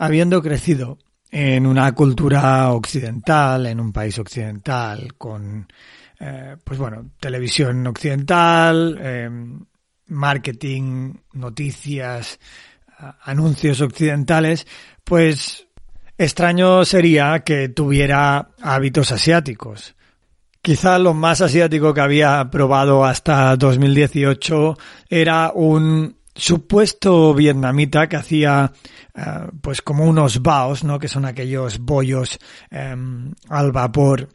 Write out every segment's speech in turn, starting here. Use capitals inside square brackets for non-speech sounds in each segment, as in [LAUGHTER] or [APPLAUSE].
habiendo crecido en una cultura occidental, en un país occidental, con, eh, pues bueno, televisión occidental, em, marketing, noticias, anuncios occidentales, pues extraño sería que tuviera hábitos asiáticos. Quizá lo más asiático que había probado hasta 2018 era un supuesto vietnamita que hacía eh, pues como unos baos, ¿no? Que son aquellos bollos em, al vapor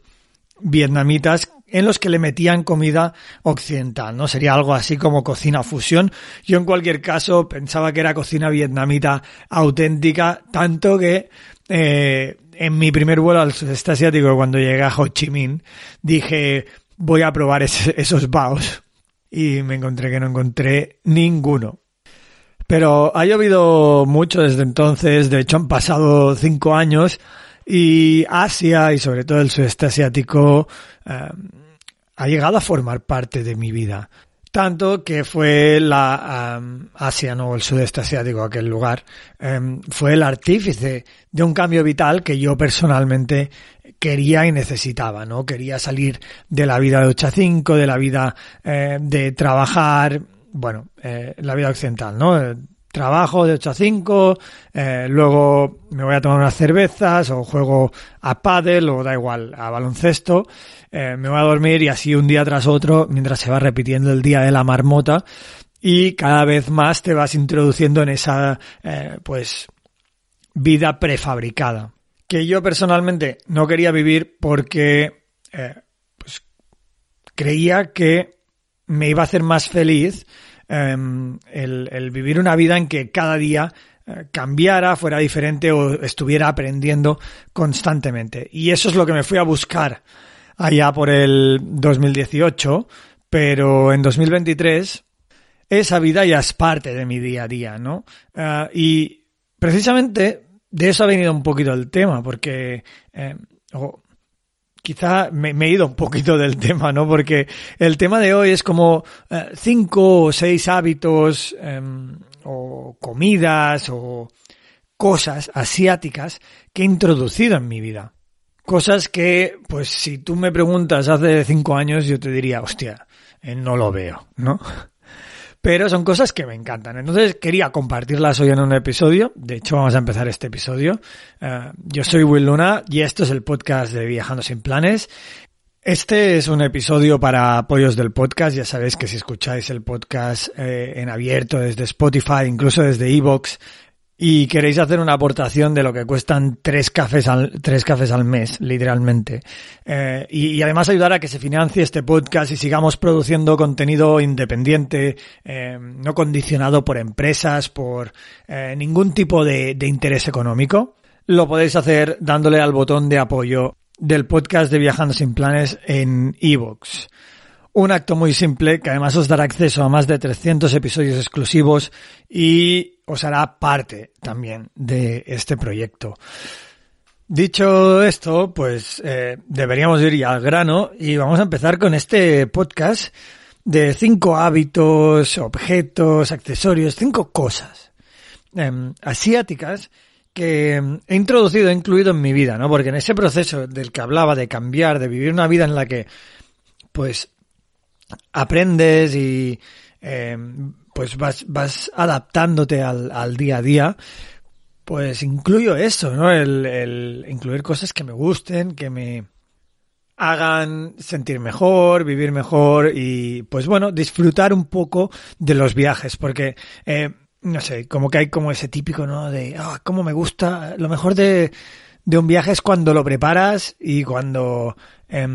vietnamitas en los que le metían comida occidental, ¿no? Sería algo así como cocina fusión. Yo en cualquier caso pensaba que era cocina vietnamita auténtica, tanto que eh, en mi primer vuelo al sudeste asiático, cuando llegué a Ho Chi Minh, dije, voy a probar esos baos. Y me encontré que no encontré ninguno. Pero ha llovido mucho desde entonces, de hecho han pasado cinco años y Asia y sobre todo el sudeste asiático eh, ha llegado a formar parte de mi vida. Tanto que fue la um, Asia, no el sudeste asiático, aquel lugar, um, fue el artífice de un cambio vital que yo personalmente quería y necesitaba, ¿no? Quería salir de la vida de 8 a 5, de la vida eh, de trabajar, bueno, eh, la vida occidental, ¿no? trabajo de 8 a 5, eh, luego me voy a tomar unas cervezas o juego a pádel o da igual, a baloncesto, eh, me voy a dormir y así un día tras otro mientras se va repitiendo el día de la marmota y cada vez más te vas introduciendo en esa eh, pues vida prefabricada que yo personalmente no quería vivir porque pues, creía que me iba a hacer más feliz Em, el, vivir una vida en que cada día eh, cambiara, fuera diferente o estuviera aprendiendo constantemente. Y eso es lo que me fui a buscar allá por el 2018, pero en 2023 esa vida ya es parte de mi día a día, ¿no? Eh, y precisamente de eso ha venido un poquito el tema, porque eh, quizá me, he ido un poquito del tema, ¿no? Porque el tema de hoy es como eh, cinco o seis hábitos em, o comidas o cosas asiáticas que he introducido en mi vida. Cosas que, pues si tú me preguntas hace cinco años, yo te diría, hostia, eh, no lo veo, ¿no? Pero son cosas que me encantan. Entonces quería compartirlas hoy en un episodio. De hecho, vamos a empezar este episodio. Eh, yo soy Will Luna y esto es el podcast de Viajando sin Planes. Este es un episodio para apoyos del podcast. Ya sabéis que si escucháis el podcast eh, en abierto desde Spotify, incluso desde Evox, y queréis hacer una aportación de lo que cuestan tres cafés al, tres cafés al mes, literalmente, eh, y, además ayudar a que se financie este podcast y sigamos produciendo contenido independiente, eh, no condicionado por empresas, por eh, ningún tipo de, interés económico, lo podéis hacer dándole al botón de apoyo del podcast de Viajando sin Planes en iVoox. Un acto muy simple que además os dará acceso a más de 300 episodios exclusivos y os hará parte también de este proyecto. Dicho esto, pues eh, deberíamos ir ya al grano y vamos a empezar con este podcast de cinco hábitos, objetos, accesorios, cinco cosas em, asiáticas que he introducido, he incluido en mi vida, ¿no? Porque en ese proceso del que hablaba de cambiar, de vivir una vida en la que, pues, aprendes y eh, pues vas, vas adaptándote al, al, día a día, pues incluyo eso, ¿no? El, el incluir cosas que me gusten, que me hagan sentir mejor, vivir mejor y pues bueno, disfrutar un poco de los viajes, porque eh, no sé, como que hay como ese típico, ¿no? De, ah, cómo me gusta, lo mejor de, de un viaje es cuando lo preparas y cuando... Eh,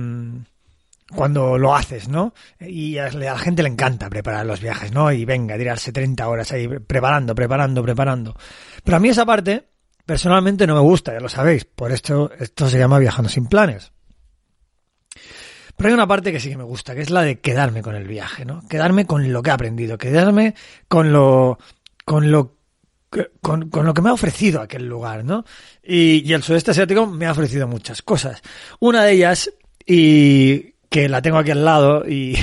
cuando lo haces, ¿no? Y a la gente le encanta preparar los viajes, ¿no? Y venga, tirarse 30 horas ahí preparando, preparando, preparando. Pero a mí esa parte, personalmente no me gusta, ya lo sabéis. Por esto, esto se llama viajando sin planes. Pero hay una parte que sí que me gusta, que es la de quedarme con el viaje, ¿no? Quedarme con lo que he aprendido, quedarme con lo, con lo con, con, lo que me ha ofrecido aquel lugar, ¿no? Y, y el sudeste asiático me ha ofrecido muchas cosas. Una de ellas, y que la tengo aquí al lado y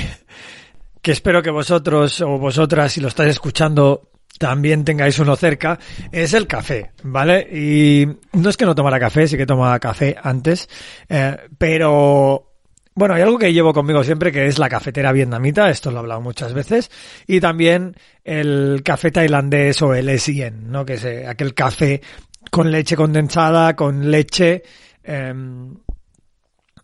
[LAUGHS] que espero que vosotros o vosotras, si lo estáis escuchando, también tengáis uno cerca, es el café, ¿vale? Y no es que no tomara café, sí que tomaba café antes, eh, pero bueno, hay algo que llevo conmigo siempre que es la cafetera vietnamita, esto lo he hablado muchas veces, y también el café tailandés o el Sien, ¿no? Que es eh, aquel café con leche condensada, con leche em,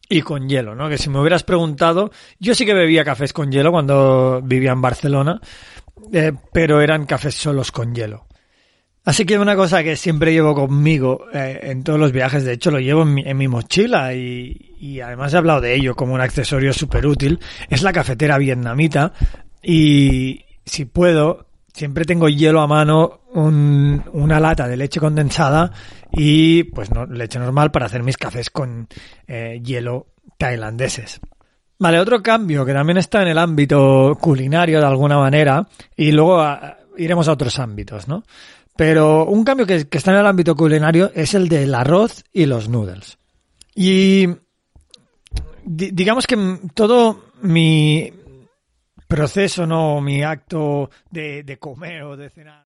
y con hielo, ¿no? Que si me hubieras preguntado, yo sí que bebía cafés con hielo cuando vivía en Barcelona, eh, pero eran cafés solos con hielo. Así que una cosa que siempre llevo conmigo eh, en todos los viajes, de hecho lo llevo en mi, mochila y, y, además he hablado de ello como un accesorio súper útil, es la cafetera vietnamita y si puedo, siempre tengo hielo a mano, un, una lata de leche condensada y pues no, leche normal para hacer mis cafés con eh, hielo tailandeses. Vale, otro cambio que también está en el ámbito culinario de alguna manera y luego iremos a otros ámbitos, ¿no? Pero un cambio que, está en el ámbito culinario es el del arroz y los noodles. Y digamos que todo mi proceso, no mi acto de, de comer o de cenar.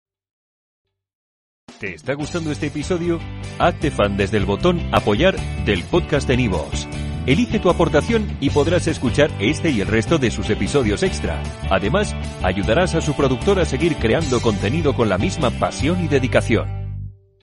¿Te está gustando este episodio? Hazte fan desde el botón apoyar del podcast de Nivos. Elige tu aportación y podrás escuchar este y el resto de sus episodios extra. Además, ayudarás a su productor a seguir creando contenido con la misma pasión y dedicación.